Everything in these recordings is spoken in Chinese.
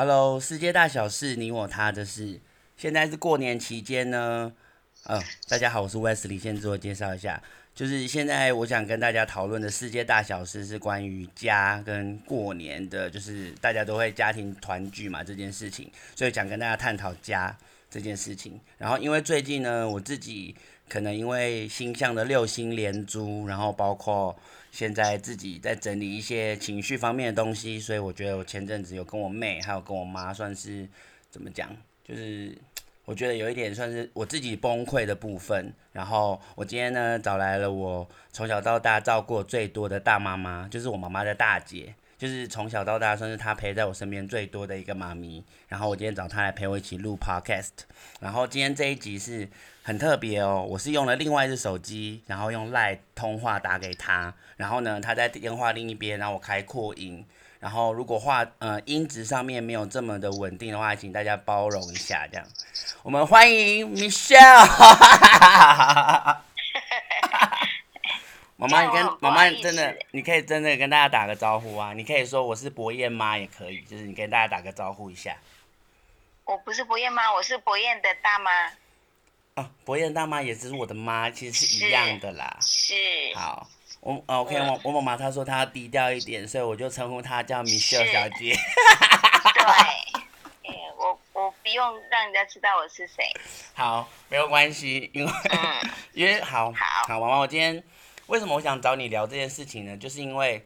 Hello，世界大小事，你我他的事。现在是过年期间呢，呃，大家好，我是 Wesley，先自我介绍一下，就是现在我想跟大家讨论的世界大小事是关于家跟过年的，就是大家都会家庭团聚嘛这件事情，所以想跟大家探讨家这件事情。然后因为最近呢，我自己可能因为星象的六星连珠，然后包括。现在自己在整理一些情绪方面的东西，所以我觉得我前阵子有跟我妹还有跟我妈算是怎么讲，就是我觉得有一点算是我自己崩溃的部分。然后我今天呢找来了我从小到大照顾最多的大妈妈，就是我妈妈的大姐，就是从小到大算是她陪在我身边最多的一个妈咪。然后我今天找她来陪我一起录 podcast。然后今天这一集是。很特别哦，我是用了另外一只手机，然后用 LINE 通话打给他，然后呢，他在电话另一边，然后我开扩音，然后如果话呃音质上面没有这么的稳定的话，请大家包容一下，这样。我们欢迎 Michelle，妈妈，你跟妈妈你真的，你可以真的跟大家打个招呼啊，你可以说我是博彦妈也可以，就是你跟大家打个招呼一下。我不是博彦妈，我是博彦的大妈。哦，博彦大妈也只是我的妈，其实是一样的啦。是。好，我 OK，我我妈妈她说她要低调一点，所以我就称呼她叫 Michelle 小姐。对。我我不用让人家知道我是谁。好，没有关系，因为、嗯、因为好好好，妈妈，我今天为什么我想找你聊这件事情呢？就是因为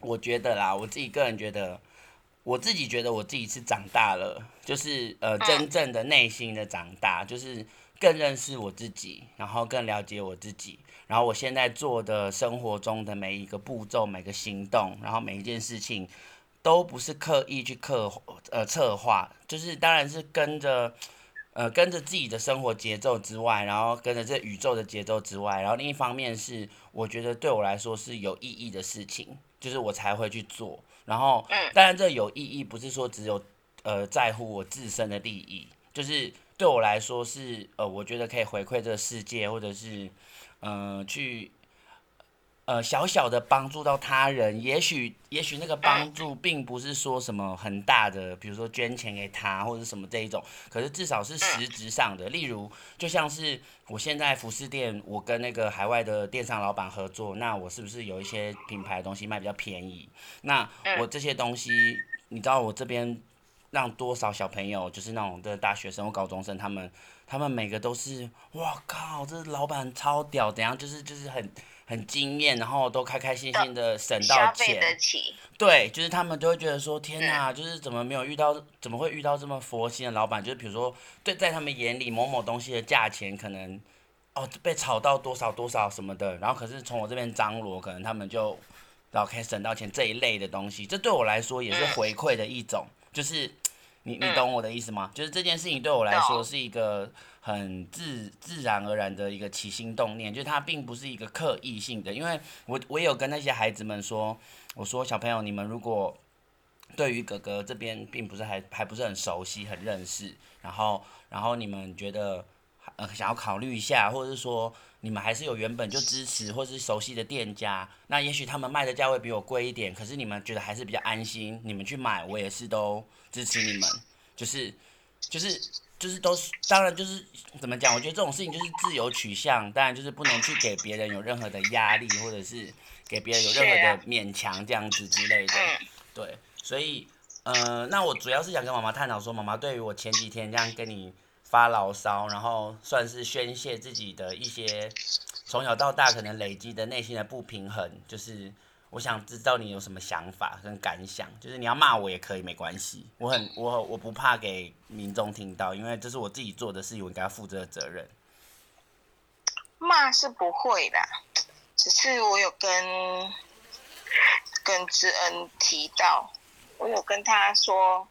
我觉得啦，我自己个人觉得，我自己觉得我自己是长大了，就是呃，真正的内心的长大，就是。更认识我自己，然后更了解我自己，然后我现在做的生活中的每一个步骤、每个行动，然后每一件事情，都不是刻意去刻呃策划，就是当然是跟着呃跟着自己的生活节奏之外，然后跟着这宇宙的节奏之外，然后另一方面是我觉得对我来说是有意义的事情，就是我才会去做。然后当然这有意义不是说只有呃在乎我自身的利益，就是。对我来说是呃，我觉得可以回馈这个世界，或者是嗯、呃，去呃小小的帮助到他人。也许也许那个帮助并不是说什么很大的，比如说捐钱给他或者什么这一种，可是至少是实质上的。例如，就像是我现在服饰店，我跟那个海外的电商老板合作，那我是不是有一些品牌的东西卖比较便宜？那我这些东西，你知道我这边。让多少小朋友，就是那种的大学生或高中生，他们，他们每个都是，哇靠，这老板超屌，怎样，就是就是很很惊艳，然后都开开心心的省到钱，对，就是他们就会觉得说，天哪，就是怎么没有遇到，怎么会遇到这么佛心的老板？就是比如说，对，在他们眼里，某某东西的价钱可能，哦，被炒到多少多少什么的，然后可是从我这边张罗，可能他们就，然后可以省到钱这一类的东西，这对我来说也是回馈的一种。就是你你懂我的意思吗？就是这件事情对我来说是一个很自自然而然的一个起心动念，就是它并不是一个刻意性的。因为我我有跟那些孩子们说，我说小朋友，你们如果对于哥哥这边并不是还还不是很熟悉、很认识，然后然后你们觉得呃想要考虑一下，或者是说。你们还是有原本就支持或是熟悉的店家，那也许他们卖的价位比我贵一点，可是你们觉得还是比较安心，你们去买，我也是都支持你们，就是，就是，就是都是，当然就是怎么讲？我觉得这种事情就是自由取向，当然就是不能去给别人有任何的压力，或者是给别人有任何的勉强这样子之类的，对，所以，呃，那我主要是想跟妈妈探讨说，妈妈对于我前几天这样跟你。发牢骚，然后算是宣泄自己的一些从小到大可能累积的内心的不平衡。就是我想知道你有什么想法跟感想，就是你要骂我也可以，没关系。我很我我不怕给民众听到，因为这是我自己做的事情，我应该要负责的责任。骂是不会的，只是我有跟跟知恩提到，我有跟他说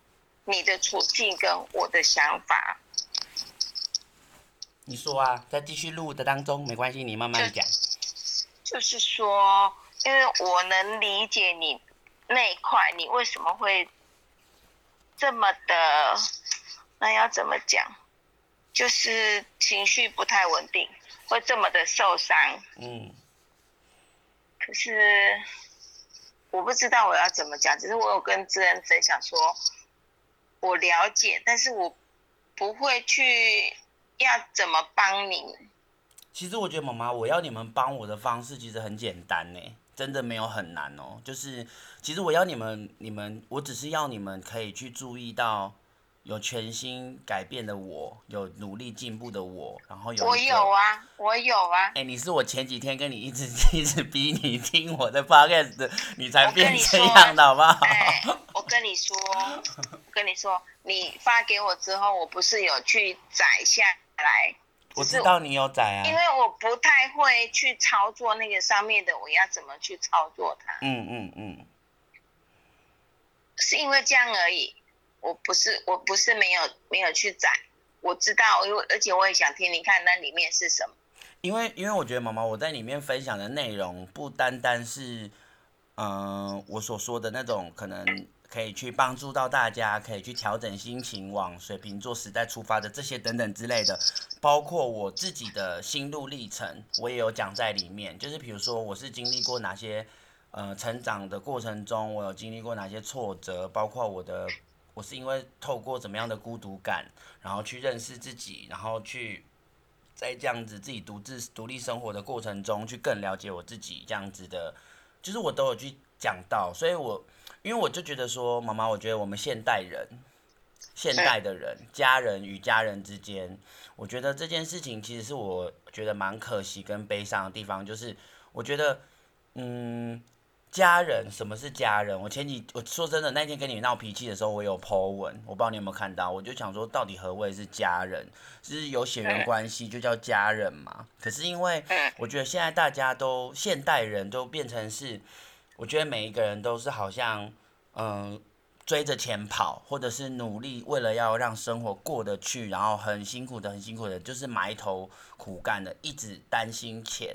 你的处境跟我的想法。你说啊，在继续录的当中没关系，你慢慢讲。就，就是说，因为我能理解你那一块，你为什么会这么的，那要怎么讲？就是情绪不太稳定，会这么的受伤。嗯。可是我不知道我要怎么讲，只是我有跟知恩分享说，我了解，但是我不会去要怎么帮你。其实我觉得妈妈，我要你们帮我的方式其实很简单呢，真的没有很难哦。就是其实我要你们，你们我只是要你们可以去注意到。有全新改变的我，有努力进步的我，然后有我有啊，我有啊。哎、欸，你是我前几天跟你一直 一直逼你听我的 podcast，你才变这样的好不好？欸、我跟你说，我跟你说，你发给我之后，我不是有去载下来。我知道你有载啊。因为我不太会去操作那个上面的，我要怎么去操作它？嗯嗯嗯。是因为这样而已。我不是，我不是没有没有去载，我知道，因为而且我也想听，你看那里面是什么？因为因为我觉得妈妈我在里面分享的内容不单单是，嗯、呃，我所说的那种可能可以去帮助到大家，可以去调整心情，往水瓶座时代出发的这些等等之类的，包括我自己的心路历程，我也有讲在里面。就是比如说我是经历过哪些，呃，成长的过程中，我有经历过哪些挫折，包括我的。我是因为透过怎么样的孤独感，然后去认识自己，然后去在这样子自己独自独立生活的过程中，去更了解我自己这样子的，就是我都有去讲到，所以我因为我就觉得说，妈妈，我觉得我们现代人，现代的人，家人与家人之间，我觉得这件事情其实是我觉得蛮可惜跟悲伤的地方，就是我觉得，嗯。家人，什么是家人？我前几我说真的，那天跟你闹脾气的时候，我有 po 文，我不知道你有没有看到。我就想说，到底何谓是家人？就是有血缘关系就叫家人嘛？可是因为我觉得现在大家都现代人都变成是，我觉得每一个人都是好像嗯追着钱跑，或者是努力为了要让生活过得去，然后很辛苦的很辛苦的，就是埋头苦干的，一直担心钱。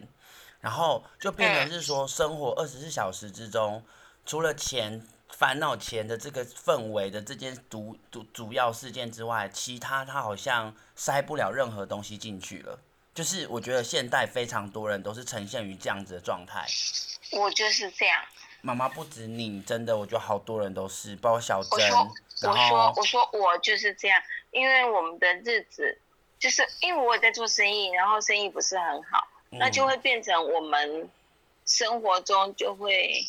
然后就变成是说，生活二十四小时之中，除了钱、烦恼钱的这个氛围的这件主主主要事件之外，其他他好像塞不了任何东西进去了。就是我觉得现代非常多人都是呈现于这样子的状态。我就是这样。妈妈不止你，真的，我觉得好多人都是，包括小珍。我说，我说，我说，我就是这样，因为我们的日子，就是因为我也在做生意，然后生意不是很好。那就会变成我们生活中就会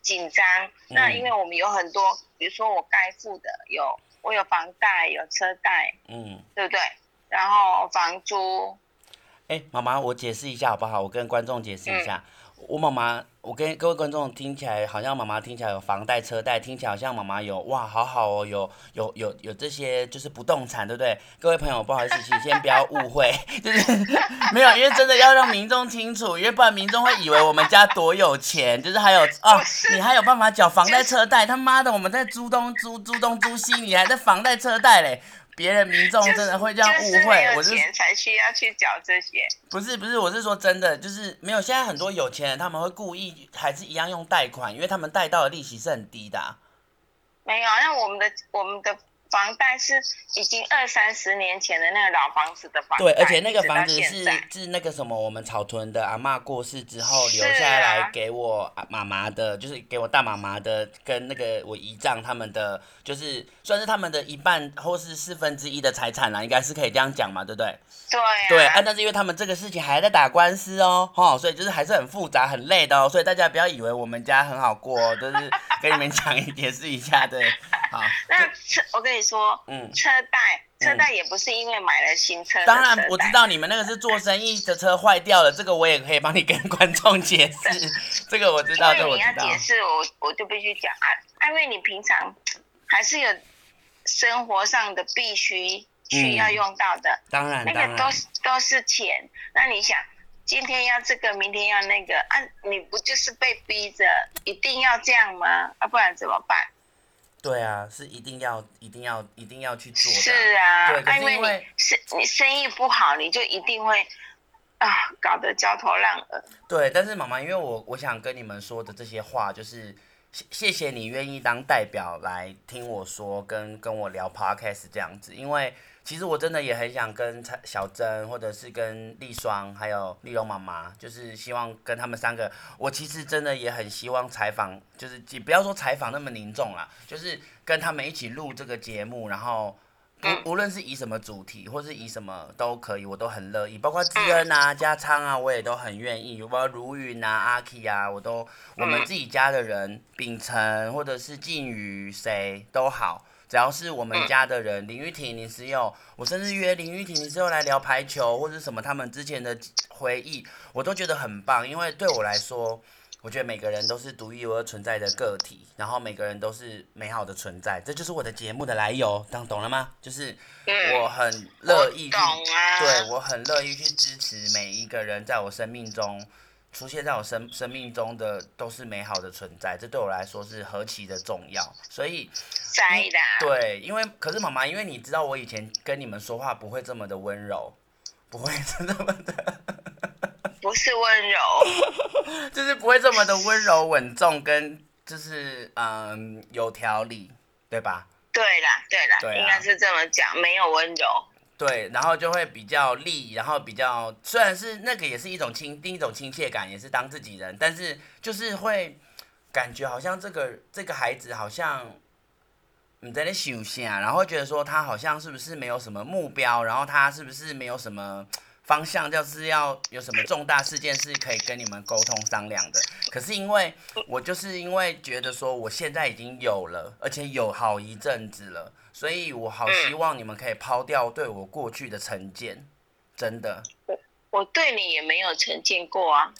紧张。嗯、那因为我们有很多，比如说我该付的有，我有房贷，有车贷，嗯，对不对？然后房租。哎，妈妈，我解释一下好不好？我跟观众解释一下，嗯、我妈妈。我跟各位观众听起来好像妈妈听起来有房贷车贷，听起来好像妈妈有哇，好好哦，有有有有这些就是不动产，对不对？各位朋友，不好意思，请先不要误会，就是没有，因为真的要让民众清楚，因为不然民众会以为我们家多有钱，就是还有哦，你还有办法缴房贷车贷，他妈的，我们在租东租租东租西，你还在房贷车贷嘞。别人民众真的会这样误会，我是钱才需要去缴这些。不是不是，我是说真的，就是没有。现在很多有钱人他们会故意还是一样用贷款，因为他们贷到的利息是很低的啊。没有，那我们的我们的。房贷是已经二三十年前的那个老房子的房贷，对，而且那个房子是是那个什么，我们草屯的阿妈过世之后留下来给我妈妈的，就是给我大妈妈的，跟那个我姨丈他们的，就是算是他们的一半或是四分之一的财产啦，应该是可以这样讲嘛，对不对？对、啊，对，啊，但是因为他们这个事情还在打官司哦，哈，所以就是还是很复杂、很累的哦，所以大家不要以为我们家很好过哦，就是跟你们 讲一解释一下，对。好，那我跟你说，嗯，车贷车贷也不是因为买了新车，车，当然我知道你们那个是做生意的车坏掉了，这个我也可以帮你跟观众解释，这个我知道，这我知道。你要解释，我我就必须讲啊，因为你平常还是有生活上的必须需要用到的，嗯、当然，那个都是都是钱。那你想，今天要这个，明天要那个啊，你不就是被逼着一定要这样吗？啊，不然怎么办？对啊，是一定要、一定要、一定要去做的。是啊，对，因为，因为你生你生意不好，你就一定会啊搞得焦头烂额。对，但是妈妈，因为我我想跟你们说的这些话，就是谢谢你愿意当代表来听我说，跟跟我聊 podcast 这样子。因为其实我真的也很想跟小珍，或者是跟丽双，还有丽蓉妈妈，就是希望跟他们三个。我其实真的也很希望采访，就是不要说采访那么凝重啦，就是跟他们一起录这个节目，然后无无论是以什么主题，或是以什么都可以，我都很乐意。包括知恩啊、家昌啊，我也都很愿意。包括如云啊、阿 K 啊，我都我们自己家的人，秉承或者是靖宇，谁都好。只要是我们家的人，林玉婷、林思佑，我甚至约林玉婷、林思佑来聊排球或者什么他们之前的回忆，我都觉得很棒。因为对我来说，我觉得每个人都是独一无二存在的个体，然后每个人都是美好的存在，这就是我的节目的来由。当懂了吗？就是我很乐意去，对，我很乐意去支持每一个人在我生命中。出现在我生生命中的都是美好的存在，这对我来说是何其的重要。所以，在的对，因为可是妈妈，因为你知道我以前跟你们说话不会这么的温柔，不会这么的，不是温柔，就是不会这么的温柔稳重，跟就是嗯有条理，对吧？对啦，对啦，对啦，应该是这么讲，没有温柔。对，然后就会比较利，然后比较虽然是那个也是一种亲，第一种亲切感，也是当自己人，但是就是会感觉好像这个这个孩子好像你在那休息啊，然后觉得说他好像是不是没有什么目标，然后他是不是没有什么方向，就是要有什么重大事件是可以跟你们沟通商量的。可是因为我就是因为觉得说我现在已经有了，而且有好一阵子了。所以我好希望你们可以抛掉对我过去的成见，真的。我我对你也没有成见过啊。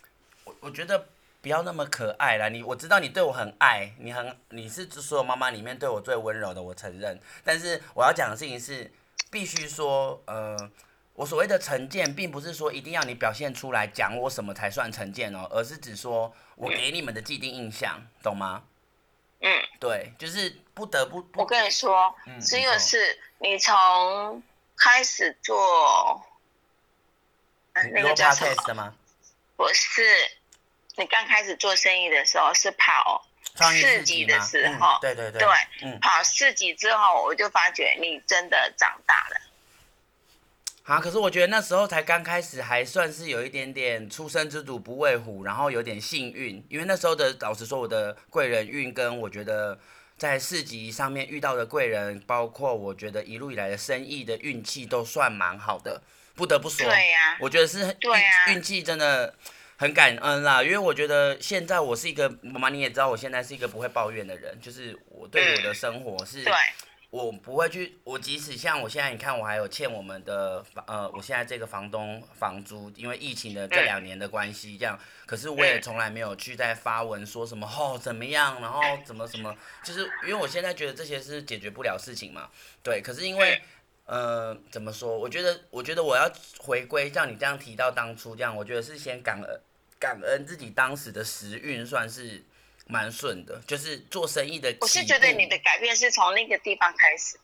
我我觉得不要那么可爱啦。你我知道你对我很爱，你很你是所有妈妈里面对我最温柔的，我承认。但是我要讲的事情是，必须说，呃，我所谓的成见，并不是说一定要你表现出来讲我什么才算成见哦，而是指说我给你们的既定印象，懂吗？嗯，对，就是不得不。不我跟你说，嗯、这个是你从开始做，嗯、那个叫什么？不是，你刚开始做生意的时候是跑四级的时候，嗯、对对对，对，嗯、跑四级之后，我就发觉你真的长大了。啊！可是我觉得那时候才刚开始，还算是有一点点“初生之犊不畏虎”，然后有点幸运，因为那时候的老实说，我的贵人运跟我觉得在市集上面遇到的贵人，包括我觉得一路以来的生意的运气都算蛮好的，不得不说，对呀、啊，我觉得是运运气真的很感恩啦，因为我觉得现在我是一个妈妈，你也知道，我现在是一个不会抱怨的人，就是我对我的生活是。嗯对我不会去，我即使像我现在，你看我还有欠我们的房，呃，我现在这个房东房租，因为疫情的这两年的关系，这样，可是我也从来没有去在发文说什么哦怎么样，然后怎么什么，就是因为我现在觉得这些是解决不了事情嘛，对，可是因为，呃，怎么说？我觉得，我觉得我要回归，像你这样提到当初这样，我觉得是先感恩，感恩自己当时的时运算是。蛮顺的，就是做生意的。我是觉得你的改变是从那个地方开始。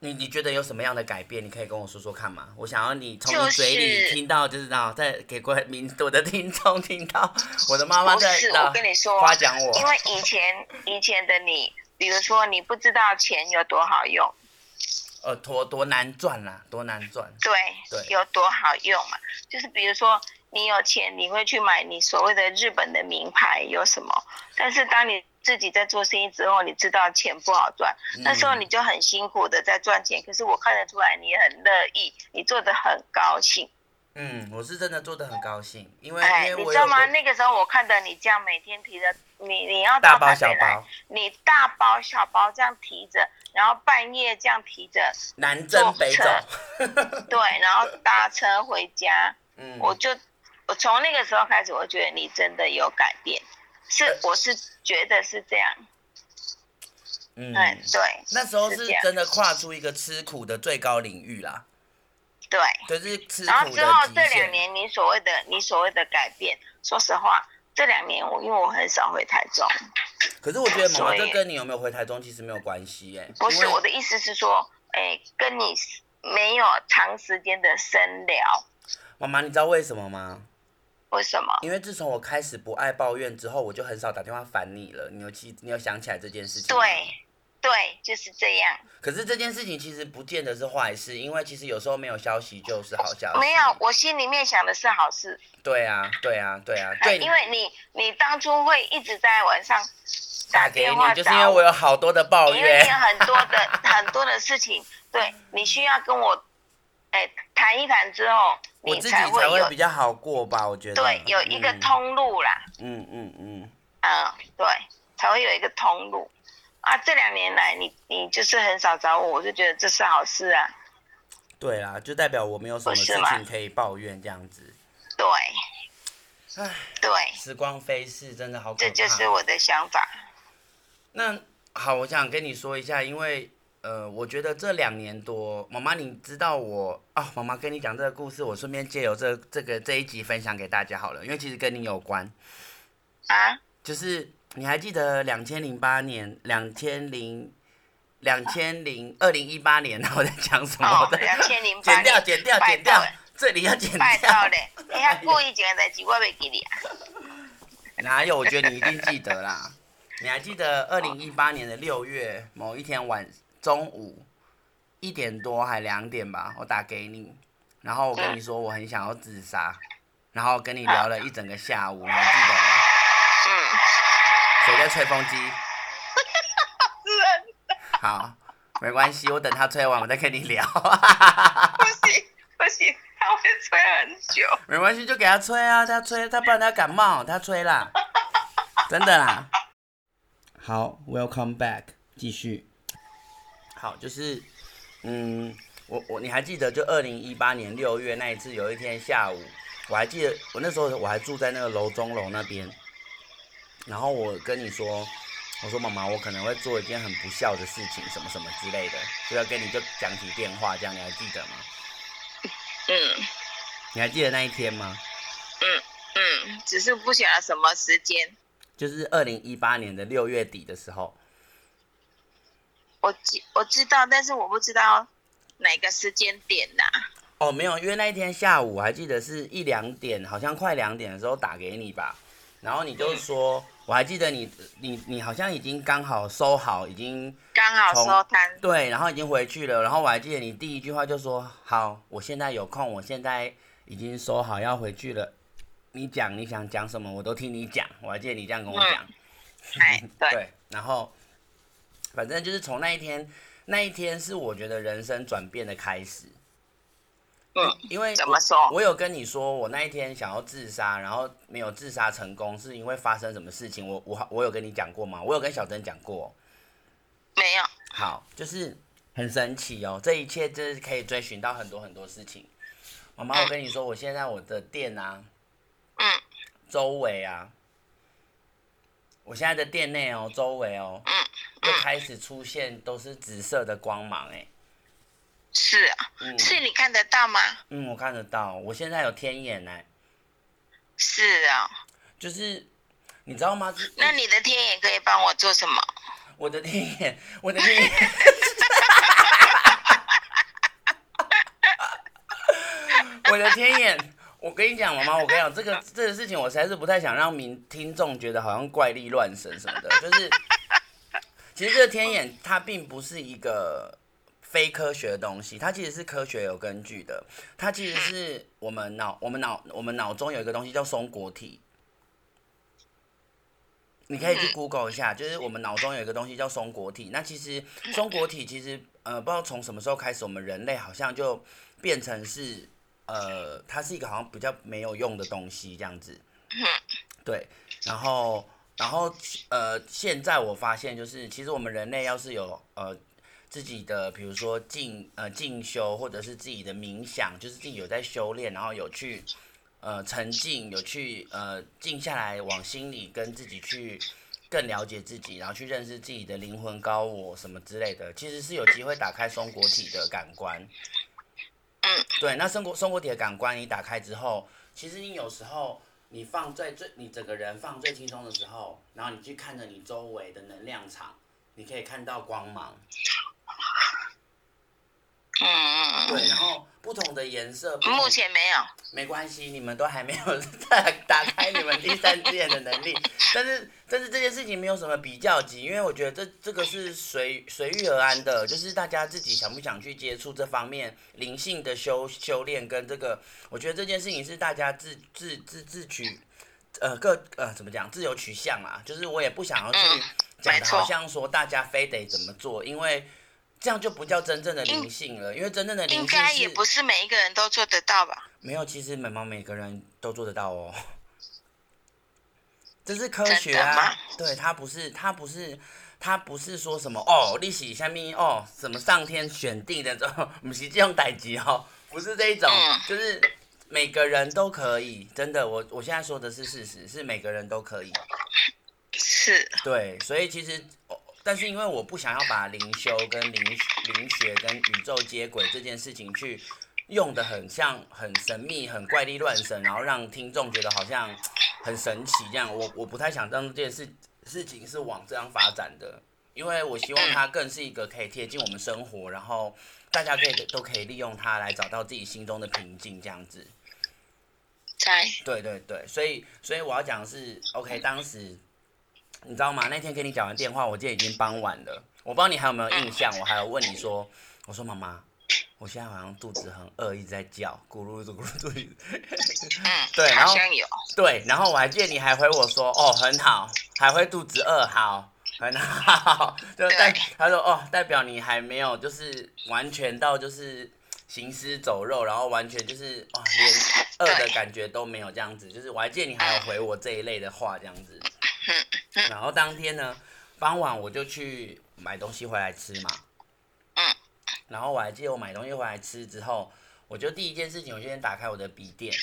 你你觉得有什么样的改变？你可以跟我说说看嘛。我想要你从你嘴里听到，就是然后再给过 民我的听众听到我的妈妈在我跟你说夸奖我。因为以前以前的你，比如说你不知道钱有多好用，呃，多多难赚啦，多难赚。对对，有多好用嘛？就是比如说。你有钱，你会去买你所谓的日本的名牌有什么？但是当你自己在做生意之后，你知道钱不好赚，嗯、那时候你就很辛苦的在赚钱。可是我看得出来，你很乐意，你做的很高兴。嗯，我是真的做的很高兴，因为，哎、因为你知道吗？那个时候我看到你这样每天提着，你你要大包小包，你大包小包这样提着，然后半夜这样提着，南征北走，对，然后搭车回家，嗯，我就。我从那个时候开始，我觉得你真的有改变，是我是觉得是这样。嗯，对，那时候是真的跨出一个吃苦的最高领域啦。对，就是。然后之后这两年，你所谓的你所谓的改变，说实话，这两年我因为我很少回台中。可是我觉得妈妈，这跟你有没有回台中其实没有关系哎。不是，我的意思是说，哎，跟你没有长时间的深聊。妈妈，你知道为什么吗？为什么？因为自从我开始不爱抱怨之后，我就很少打电话烦你了。你有记？你有想起来这件事情？对，对，就是这样。可是这件事情其实不见得是坏事，因为其实有时候没有消息就是好消息。没有，我心里面想的是好事。对啊，对啊，对啊，对。因为你，你当初会一直在晚上打电话，就是因为我有好多的抱怨，因为很多的 很多的事情，对，你需要跟我，哎，谈一谈之后，你自己才会比较好过吧？我觉得。对，有一个通路啦。嗯嗯嗯。嗯，对，才会有一个通路。啊，这两年来你你就是很少找我，我就觉得这是好事啊。对啊，就代表我没有什么事情可以抱怨这样子。对。唉，对。时光飞逝，真的好可怕。这就是我的想法。那好，我想跟你说一下，因为呃，我觉得这两年多，妈妈，你知道我啊，妈妈跟你讲这个故事，我顺便借由这这个这一集分享给大家好了，因为其实跟你有关。啊？就是。你还记得两千零八年、两千零、两千零二零一八年 我在讲什么的？两千零八年。剪掉，剪掉，剪掉，这里要剪掉。拜托嘞，你还故意讲代志，我袂记你啊。哪有？我觉得你一定记得啦。你还记得二零一八年的六月某一天晚中午一点多还两点吧？我打给你，然后我跟你说我很想要自杀，然后跟你聊了一整个下午，你还记得吗？嗯。谁在吹风机？好，没关系，我等他吹完，我再跟你聊。不行不行，他会吹很久。没关系，就给他吹啊，他吹，他不然他感冒，他吹啦，真的啦。好，Welcome back，继续。好，就是，嗯，我我你还记得就二零一八年六月那一次，有一天下午，我还记得我那时候我还住在那个楼中楼那边。然后我跟你说，我说妈妈，我可能会做一件很不孝的事情，什么什么之类的，就要跟你就讲起电话，这样你还记得吗？嗯。你还记得那一天吗？嗯嗯，只是不晓得什么时间。就是二零一八年的六月底的时候。我知我知道，但是我不知道哪个时间点呐、啊。哦，没有，因为那一天下午我还记得是一两点，好像快两点的时候打给你吧。然后你就说，嗯、我还记得你，你你好像已经刚好收好，已经刚好收摊，对，然后已经回去了。然后我还记得你第一句话就说：“好，我现在有空，我现在已经收好要回去了。你讲你想讲什么，我都听你讲。”我还记得你这样跟我讲。嗯、对，对。然后，反正就是从那一天，那一天是我觉得人生转变的开始。嗯，因为怎么说？我有跟你说，我那一天想要自杀，然后没有自杀成功，是因为发生什么事情？我我我有跟你讲过吗？我有跟小珍讲过。没有。好，就是很神奇哦，这一切就是可以追寻到很多很多事情。妈妈，我跟你说，我现在我的店啊，嗯，周围啊，我现在的店内哦，周围哦，嗯，就开始出现都是紫色的光芒，哎。是啊，嗯，是你看得到吗？嗯，我看得到，我现在有天眼呢。是啊，就是你知道吗？那你的天眼可以帮我做什么？我的天眼，我的天眼，我的天眼，我跟你讲，妈妈，我跟你讲，这个这个事情，我实在是不太想让民听众觉得好像怪力乱神什么的，就是其实这个天眼它并不是一个。非科学的东西，它其实是科学有根据的。它其实是我们脑、我们脑、我们脑中有一个东西叫松果体。你可以去 Google 一下，就是我们脑中有一个东西叫松果体。那其实松果体其实呃，不知道从什么时候开始，我们人类好像就变成是呃，它是一个好像比较没有用的东西这样子。对，然后然后呃，现在我发现就是，其实我们人类要是有呃。自己的，比如说进呃进修，或者是自己的冥想，就是自己有在修炼，然后有去呃沉静，有去呃静下来，往心里跟自己去更了解自己，然后去认识自己的灵魂高我什么之类的，其实是有机会打开松果体的感官。对，那生活生活体的感官你打开之后，其实你有时候你放在最你整个人放最轻松的时候，然后你去看着你周围的能量场，你可以看到光芒。嗯嗯对，然后不同的颜色。目前没有。没关系，你们都还没有 打打开你们第三只眼的能力。但是，但是这件事情没有什么比较级，因为我觉得这这个是随随遇而安的，就是大家自己想不想去接触这方面灵性的修修炼跟这个，我觉得这件事情是大家自自自自取，呃，各呃怎么讲，自由取向啊。就是我也不想要去讲的好像说大家非得怎么做，因为。这样就不叫真正的灵性了，因为真正的灵性应该也不是每一个人都做得到吧？没有，其实每毛每个人都做得到哦。这是科学啊，对，他不是，他不是，他不是说什么哦，历史下面哦，什么上天选定的这种，不是这种代级哦，不是这一种，嗯、就是每个人都可以，真的，我我现在说的是事实，是每个人都可以，是，对，所以其实。但是因为我不想要把灵修跟灵灵学跟宇宙接轨这件事情去用的很像很神秘、很怪力乱神，然后让听众觉得好像很神奇这样，我我不太想让这件事事情是往这样发展的，因为我希望它更是一个可以贴近我们生活，然后大家可以都可以利用它来找到自己心中的平静这样子。对对对，所以所以我要讲的是，OK，当时。你知道吗？那天跟你讲完电话，我记得已经傍晚了。我不知道你还有没有印象，我还有问你说，我说妈妈，我现在好像肚子很饿，一直在叫，咕噜噜咕噜噜。对，然后对，然后我还记得你还回我说，哦，很好，还会肚子饿，好，很好，就代他说哦，代表你还没有就是完全到就是行尸走肉，然后完全就是哦连饿的感觉都没有这样子，就是我还记得你还有回我这一类的话这样子。然后当天呢，傍晚我就去买东西回来吃嘛。嗯。然后我还记得我买东西回来吃之后，我就第一件事情，我就先打开我的笔电。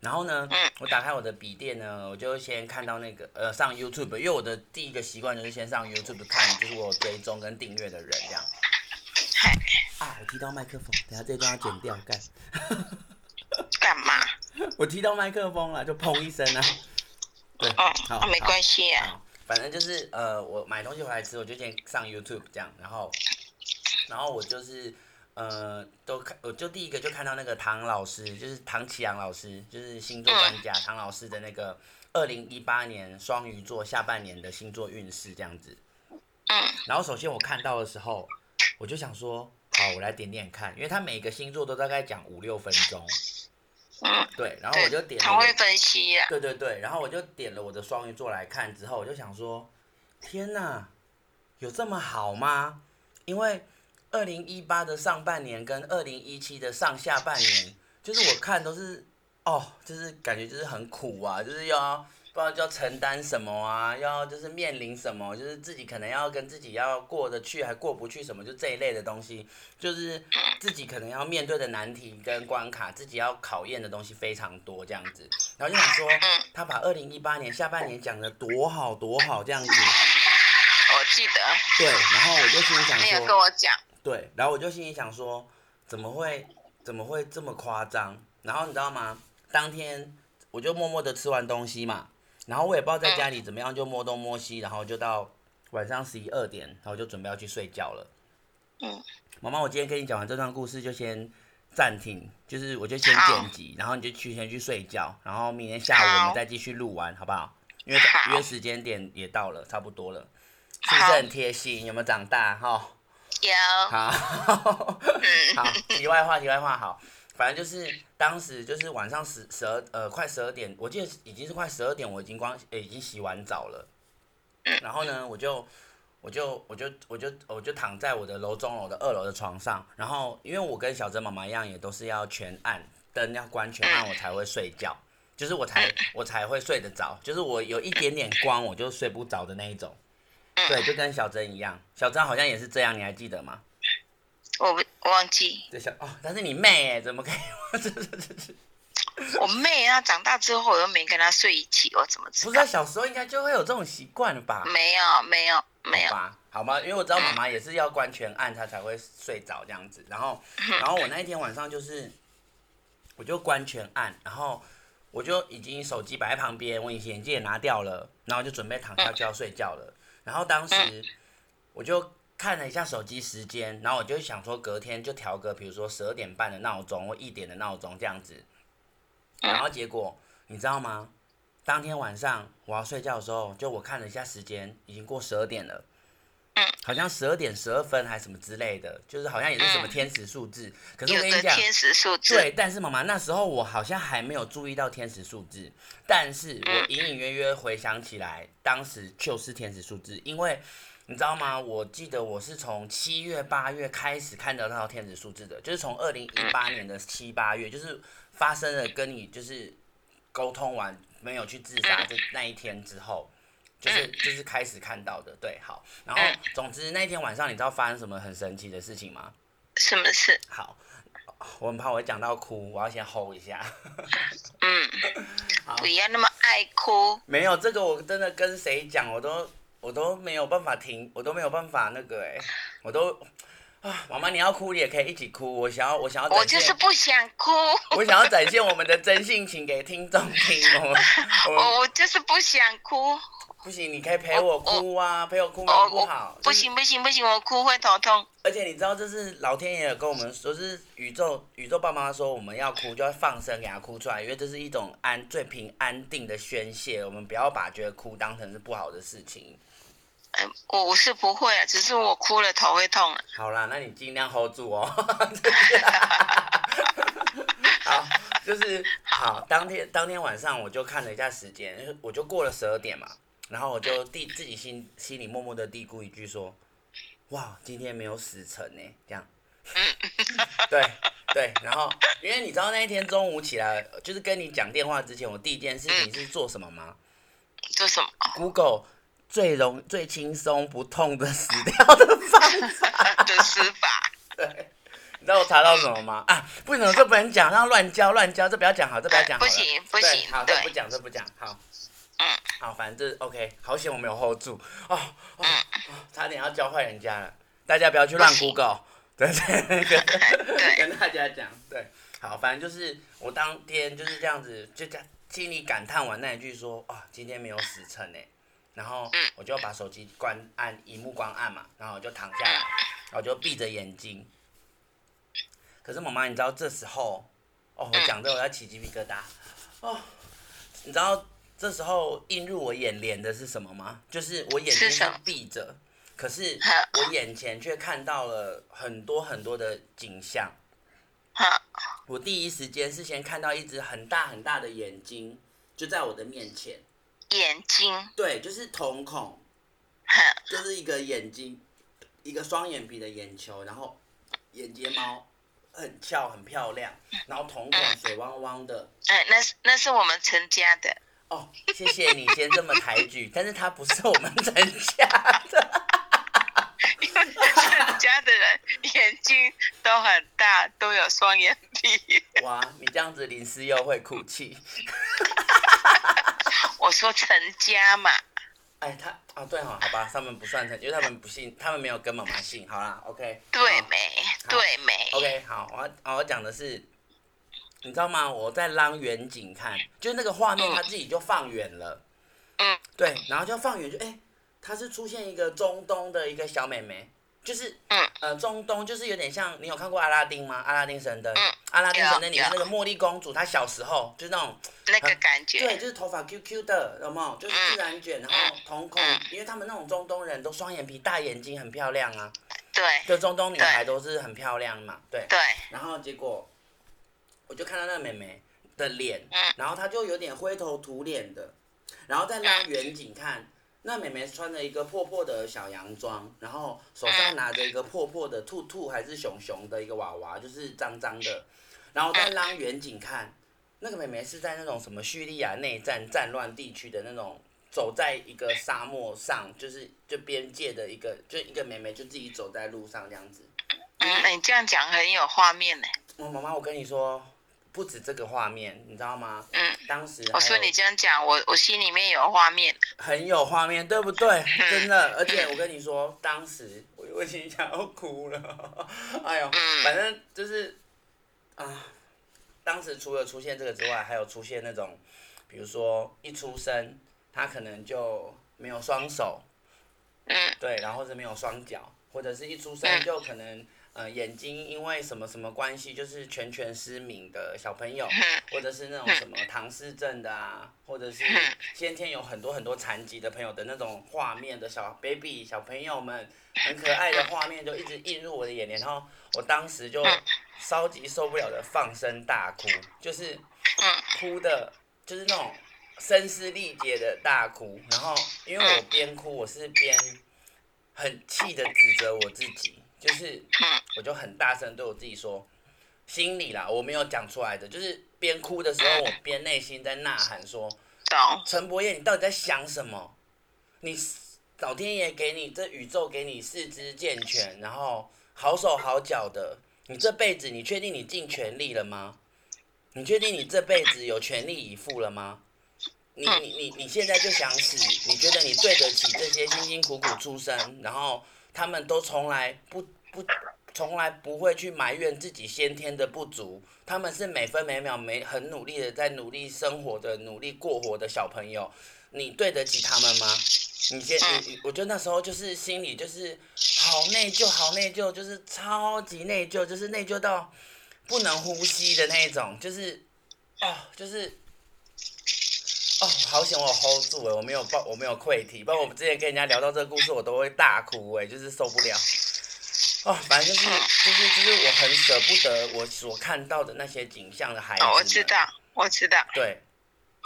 然后呢，我打开我的笔电呢，我就先看到那个呃上 YouTube，因为我的第一个习惯就是先上 YouTube 看，就是我追踪跟订阅的人这样。啊，我踢到麦克风，等下这段要剪掉干。干嘛？我踢到麦克风了，就砰一声啊。对，哦，好，没关系啊。反正就是呃，我买东西回来吃，我就先上 YouTube 这样，然后，然后我就是呃，都看，我就第一个就看到那个唐老师，就是唐启阳老师，就是星座专家、嗯、唐老师的那个二零一八年双鱼座下半年的星座运势这样子。嗯。然后首先我看到的时候，我就想说，好，我来点点看，因为他每个星座都大概讲五六分钟。嗯，对，然后我就点了，他会分析呀。对对对，然后我就点了我的双鱼座来看，之后我就想说，天哪，有这么好吗？因为二零一八的上半年跟二零一七的上下半年，就是我看都是，哦，就是感觉就是很苦啊，就是要。不知道要承担什么啊，要就是面临什么，就是自己可能要跟自己要过得去还过不去什么，就这一类的东西，就是自己可能要面对的难题跟关卡，自己要考验的东西非常多这样子。然后就想说，他把二零一八年下半年讲得多好多好这样子。我记得。对，然后我就心里想说。没有跟我讲。对，然后我就心里想说，怎么会怎么会这么夸张？然后你知道吗？当天我就默默的吃完东西嘛。然后我也不知道在家里怎么样，就摸东摸西，然后就到晚上十一二点，然后就准备要去睡觉了。嗯，妈妈，我今天跟你讲完这段故事就先暂停，就是我就先剪辑，然后你就去先去睡觉，然后明天下午我们再继续录完，好不好？因为约时间点也到了，差不多了，是不是很贴心？有没有长大？哈，有。好，好，题外话，题外话，好。反正就是当时就是晚上十十二呃快十二点，我记得已经是快十二点，我已经光已经洗完澡了，然后呢我就我就我就我就我就躺在我的楼中楼的二楼的床上，然后因为我跟小珍妈妈一样，也都是要全暗灯要关全暗我才会睡觉，就是我才我才会睡得着，就是我有一点点光我就睡不着的那一种，对，就跟小珍一样，小珍好像也是这样，你还记得吗？我我忘记。在想哦，但是你妹哎，怎么可以？我妹啊，长大之后我又没跟她睡一起，我怎么知道？不是，小时候应该就会有这种习惯了吧？没有，没有，没有。好吧，好吗？因为我知道妈妈也是要关全暗，她才会睡着这样子。然后，然后我那一天晚上就是，我就关全暗，然后我就已经手机摆在旁边，我隐形眼镜也拿掉了，然后就准备躺下就要睡觉了。然后当时我就。看了一下手机时间，然后我就想说隔天就调个，比如说十二点半的闹钟或一点的闹钟这样子。然后结果你知道吗？当天晚上我要睡觉的时候，就我看了一下时间，已经过十二点了。好像十二点十二分还是什么之类的，就是好像也是什么天使数字。可是我跟你讲，天使数字。对，但是妈妈那时候我好像还没有注意到天使数字，但是我隐隐约约回想起来，当时就是天使数字，因为你知道吗？我记得我是从七月八月开始看到那套天使数字的，就是从二零一八年的七八月，就是发生了跟你就是沟通完没有去自杀的那一天之后。就是就是开始看到的，对，好，然后总之那天晚上你知道发生什么很神奇的事情吗？什么事？好，我很怕我会讲到哭，我要先 hold 一下。嗯，不要那么爱哭。没有这个，我真的跟谁讲，我都我都没有办法停，我都没有办法那个哎，我都。啊，妈妈，你要哭，你也可以一起哭。我想要，我想要。我就是不想哭。我想要展现我们的真性情给听众听。我我就是不想哭。不行，你可以陪我哭啊，陪我哭好不好？不行不行不行，我哭会头痛。而且你知道，这是老天爷跟我们说，是宇宙宇宙爸妈说，我们要哭就要放声给他哭出来，因为这是一种安最平安定的宣泄。我们不要把觉得哭当成是不好的事情。我我是不会啊，只是我哭了头会痛。好啦，那你尽量 hold 住哦。好，就是好。当天当天晚上我就看了一下时间，我就过了十二点嘛，然后我就自自己心心里默默的嘀咕一句说：“哇，今天没有死成呢。”这样。对对，然后因为你知道那一天中午起来，就是跟你讲电话之前，我第一件事情是做什么吗？做什么？Google。最容最轻松不痛的死掉的方法 的死法，对，你知道我查到什么吗？啊，不能，这不能讲，让乱教乱教，这不要讲好，这不要讲好。不行不行，好，这不讲这不讲，好，嗯，好，反正这 OK，好险我没有 hold 住，哦，哦，差点要教坏人家了，大家不要去乱 Google，对对 对，跟大家讲，对，好，反正就是我当天就是这样子，就这样心里感叹完那一句说，啊，今天没有死成哎。然后我就把手机关按，荧幕关暗嘛，然后我就躺下来，然后就闭着眼睛。可是妈妈，你知道这时候，哦，我讲的我要起鸡皮疙瘩，哦，你知道这时候映入我眼帘的是什么吗？就是我眼睛是闭着，可是我眼前却看到了很多很多的景象。我第一时间是先看到一只很大很大的眼睛，就在我的面前。眼睛，对，就是瞳孔，就是一个眼睛，一个双眼皮的眼球，然后眼睫毛很翘，很漂亮，然后瞳孔水汪汪的。哎，那是那是我们陈家的。哦，谢谢你先这么抬举，但是他不是我们陈家的。因为陈家的人眼睛都很大，都有双眼皮。哇，你这样子林思又会哭泣。我说陈家嘛，哎，他啊对哈，好吧，他们不算成，因为他们不姓，他们没有跟妈妈姓，好啦，OK。对没？对没？OK，好，我要我讲的是，你知道吗？我在拉远景看，就是那个画面，它自己就放远了。嗯。对，然后就放远，就哎，它是出现一个中东的一个小妹妹。就是，嗯，呃，中东就是有点像，你有看过阿拉丁吗？阿拉丁神灯，嗯、阿拉丁神灯里面那个茉莉公主，她小时候就是那种那个感觉，对，就是头发 Q Q 的，有没有？就是自然卷，然后瞳孔，嗯、因为他们那种中东人都双眼皮、大眼睛，很漂亮啊。对，就中东女孩都是很漂亮嘛，对。对。然后结果，我就看到那个妹妹的脸，嗯、然后她就有点灰头土脸的，然后再拉远景看。那妹妹穿着一个破破的小洋装，然后手上拿着一个破破的兔兔还是熊熊的一个娃娃，就是脏脏的。然后再让远景看，那个妹妹是在那种什么叙利亚内战战乱地区的那种，走在一个沙漠上，就是就边界的一个，就一个妹妹就自己走在路上这样子。嗯，你这样讲很有画面呢。我妈妈，我跟你说。不止这个画面，你知道吗？嗯，当时我说你这样讲，我我心里面有画面，很有画面，对不对？真的，而且我跟你说，当时我我已经想要哭了，哎呦，反正就是啊，当时除了出现这个之外，还有出现那种，比如说一出生他可能就没有双手，嗯，对，然后是没有双脚，或者是一出生就可能。呃，眼睛因为什么什么关系，就是全全失明的小朋友，或者是那种什么唐氏症的啊，或者是 先天有很多很多残疾的朋友的那种画面的小 baby 小朋友们，很可爱的画面就一直映入我的眼帘，然后我当时就超级受不了的放声大哭，就是哭的，就是那种声嘶力竭的大哭，然后因为我边哭我是边很气的指责我自己。就是，我就很大声对我自己说，心里啦，我没有讲出来的，就是边哭的时候，我边内心在呐喊说，陈柏彦，你到底在想什么？你老天爷给你这宇宙给你四肢健全，然后好手好脚的，你这辈子你确定你尽全力了吗？你确定你这辈子有全力以赴了吗？你你你你现在就想死？你觉得你对得起这些辛辛苦苦出生，然后？他们都从来不不从来不会去埋怨自己先天的不足，他们是每分每秒每很努力的在努力生活的努力过活的小朋友，你对得起他们吗？你先你我觉得那时候就是心里就是好内疚，好内疚，就是超级内疚，就是内疚到不能呼吸的那一种，就是哦，就是。哦，好险我 hold 住了，我没有爆，我没有溃体。不然我们之前跟人家聊到这个故事，我都会大哭哎，就是受不了。哦，反正就是就是就是我很舍不得我所看到的那些景象的孩子。哦，我知道，我知道。对，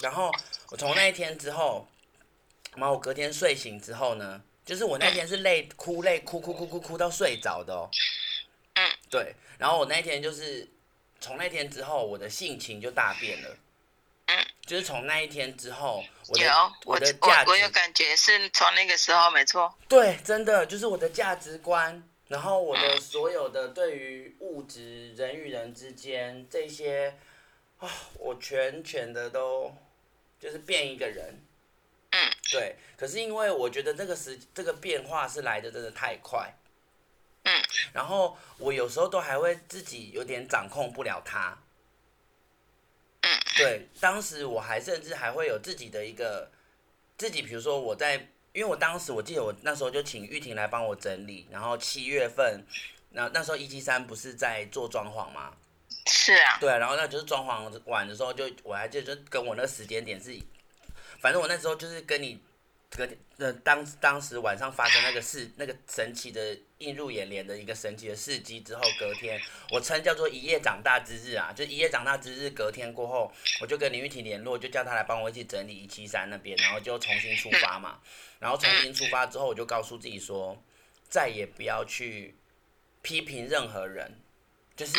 然后我从那一天之后，然后我隔天睡醒之后呢，就是我那天是累哭累哭哭哭哭哭到睡着的哦。嗯。对，然后我那天就是从那天之后，我的性情就大变了。嗯，就是从那一天之后，我的有我的价值，我有感觉是从那个时候，没错。对，真的就是我的价值观，然后我的所有的对于物质、人与人之间这些，啊，我全全的都就是变一个人。嗯，对。可是因为我觉得这个时这个变化是来的真的太快。嗯。然后我有时候都还会自己有点掌控不了它。对，当时我还甚至还会有自己的一个自己，比如说我在，因为我当时我记得我那时候就请玉婷来帮我整理，然后七月份，那那时候一七三不是在做装潢吗？是啊。对啊，然后那就是装潢完的时候就，就我还记得就跟我那个时间点是，反正我那时候就是跟你。隔天，呃，当当时晚上发生那个事，那个神奇的映入眼帘的一个神奇的事迹之后，隔天我称叫做一夜长大之日啊，就一夜长大之日，隔天过后，我就跟林玉婷联络，就叫她来帮我一起整理一七三那边，然后就重新出发嘛。然后重新出发之后，我就告诉自己说，再也不要去批评任何人，就是。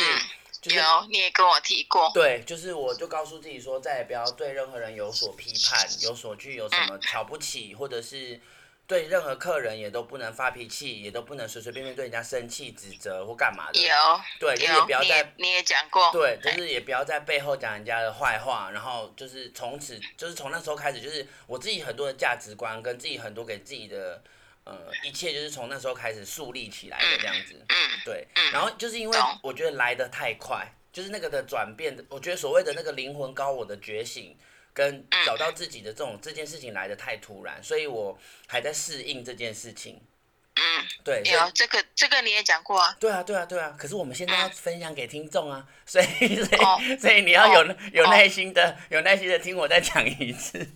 就是、有，你也跟我提过。对，就是我就告诉自己说，再也不要对任何人有所批判，有所去有什么瞧不起，或者是对任何客人也都不能发脾气，也都不能随随便便对人家生气、指责或干嘛的。有。对，就是也不要再你也讲过。对，就是也不要在背后讲人家的坏话，然后就是从此就是从那时候开始，就是我自己很多的价值观跟自己很多给自己的。呃，一切就是从那时候开始树立起来的这样子，对，然后就是因为我觉得来的太快，就是那个的转变，我觉得所谓的那个灵魂高我的觉醒，跟找到自己的这种这件事情来的太突然，所以我还在适应这件事情。嗯，对，有这个这个你也讲过啊。对啊，对啊，对啊。可是我们现在要分享给听众啊，所以所以所以你要有有耐心的有耐心的听我再讲一次。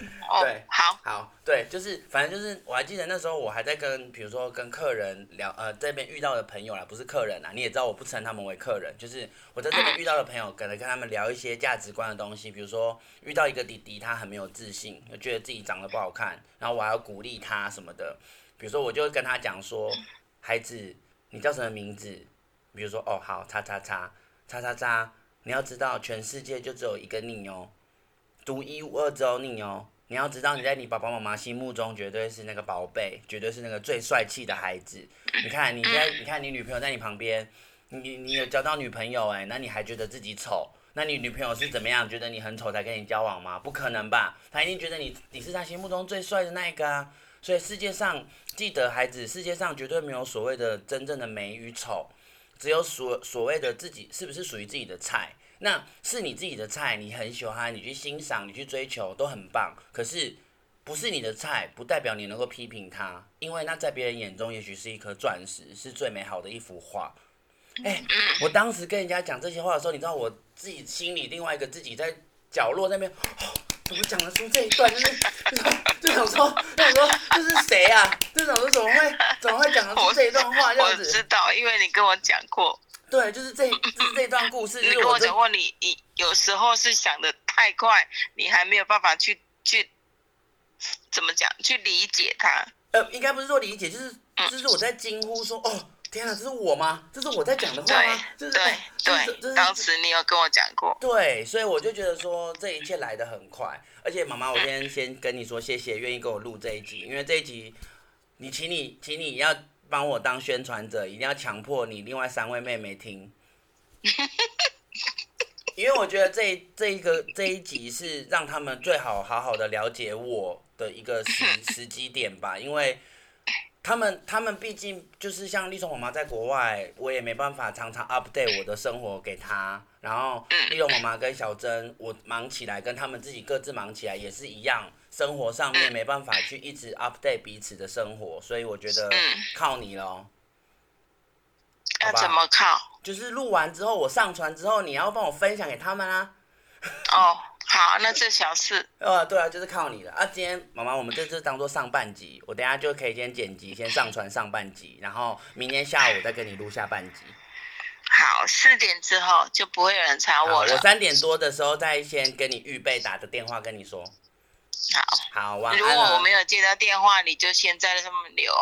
对，哦、好，好，对，就是，反正就是，我还记得那时候我还在跟，比如说跟客人聊，呃，这边遇到的朋友啦，不是客人啦，你也知道我不称他们为客人，就是我在这边遇到的朋友，可能跟他们聊一些价值观的东西，比如说遇到一个弟弟，他很没有自信，觉得自己长得不好看，然后我还要鼓励他什么的，比如说我就跟他讲说，孩子，你叫什么名字？比如说，哦，好，叉叉叉，叉叉叉，你要知道，全世界就只有一个你哦。独一无二只有你哦！你要知道，你在你爸爸妈妈心目中绝对是那个宝贝，绝对是那个最帅气的孩子。你看，你在，你看你女朋友在你旁边，你你有交到女朋友哎，那你还觉得自己丑？那你女朋友是怎么样？觉得你很丑才跟你交往吗？不可能吧？她一定觉得你你是她心目中最帅的那一个啊！所以世界上，记得孩子，世界上绝对没有所谓的真正的美与丑，只有所所谓的自己是不是属于自己的菜。那是你自己的菜，你很喜欢，你去欣赏，你去追求都很棒。可是，不是你的菜，不代表你能够批评他，因为那在别人眼中也许是一颗钻石，是最美好的一幅画。哎、欸，我当时跟人家讲这些话的时候，你知道我自己心里另外一个自己在角落那边，哦，怎么讲得出这一段？就是 就想说，就想说这是谁啊？这种说怎么会怎么会讲得出这一段话？这样子。我知道，因为你跟我讲过。对，就是这，就是这段故事。你跟我讲过，你你有时候是想的太快，你还没有办法去去怎么讲去理解它。呃，应该不是说理解，就是就是我在惊呼说，哦。天啊，这是我吗？这是我在讲的话吗？对对对，对，当时你有跟我讲过。对，所以我就觉得说这一切来的很快，而且妈妈，我今天先跟你说谢谢，愿意跟我录这一集，因为这一集，你请你请你要帮我当宣传者，一定要强迫你另外三位妹妹听，因为我觉得这这一个这一集是让他们最好好好的了解我的一个时 时机点吧，因为。他们他们毕竟就是像丽松我妈在国外，我也没办法常常 update 我的生活给她。然后丽松妈妈跟小珍，我忙起来跟他们自己各自忙起来也是一样，生活上面没办法去一直 update 彼此的生活，所以我觉得靠你喽。要怎么靠？就是录完之后我上传之后，你要帮我分享给他们啊。哦。好，那这小事。呃，对啊，就是靠你了啊！今天妈妈，我们这次当做上半集，我等下就可以先剪辑，先上传上半集，然后明天下午再跟你录下半集。好，四点之后就不会有人查我了。我三点多的时候再先跟你预备打个电话跟你说。好。好，晚安。如果我没有接到电话，你就先在上面留。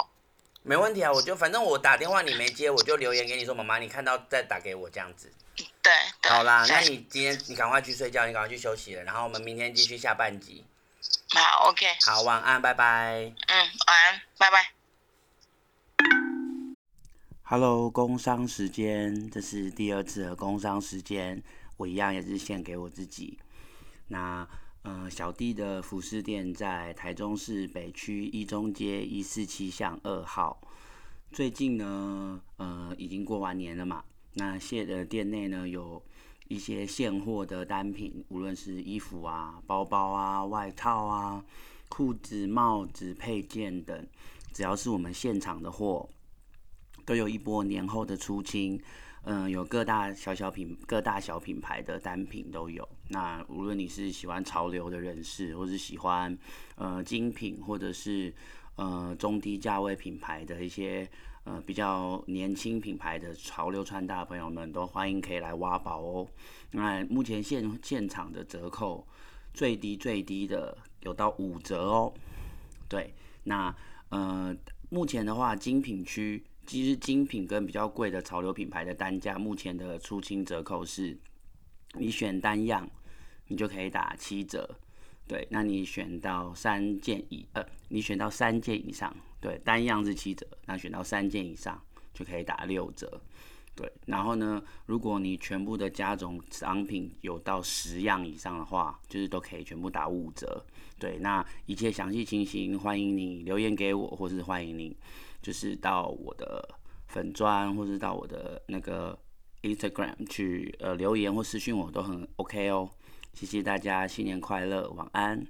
没问题啊，我就反正我打电话你没接，我就留言给你说，妈妈你看到再打给我这样子。对，对，好啦，那你今天你赶快去睡觉，你赶快去休息了，然后我们明天继续下半集。好，OK。好，晚安，拜拜。嗯，晚安，拜拜。Hello，工商时间，这是第二次的工商时间，我一样也是献给我自己。那，呃，小弟的服饰店在台中市北区一中街一四七巷二号。最近呢，呃，已经过完年了嘛。那现的店内呢，有一些现货的单品，无论是衣服啊、包包啊、外套啊、裤子、帽子、配件等，只要是我们现场的货，都有一波年后的出清。嗯、有各大小小品、各大小品牌的单品都有。那无论你是喜欢潮流的人士，或是喜欢呃精品，或者是呃中低价位品牌的一些。呃，比较年轻品牌的潮流穿搭朋友们都欢迎可以来挖宝哦。那目前现现场的折扣最低最低的有到五折哦。对，那呃目前的话，精品区其实精品跟比较贵的潮流品牌的单价，目前的出清折扣是，你选单样你就可以打七折。对，那你选到三件以呃，你选到三件以上。对，单样是七折，那选到三件以上就可以打六折。对，然后呢，如果你全部的加总商品有到十样以上的话，就是都可以全部打五折。对，那一切详细情形，欢迎你留言给我，或是欢迎你就是到我的粉砖，或是到我的那个 Instagram 去呃留言或私讯我都很 OK 哦。谢谢大家，新年快乐，晚安。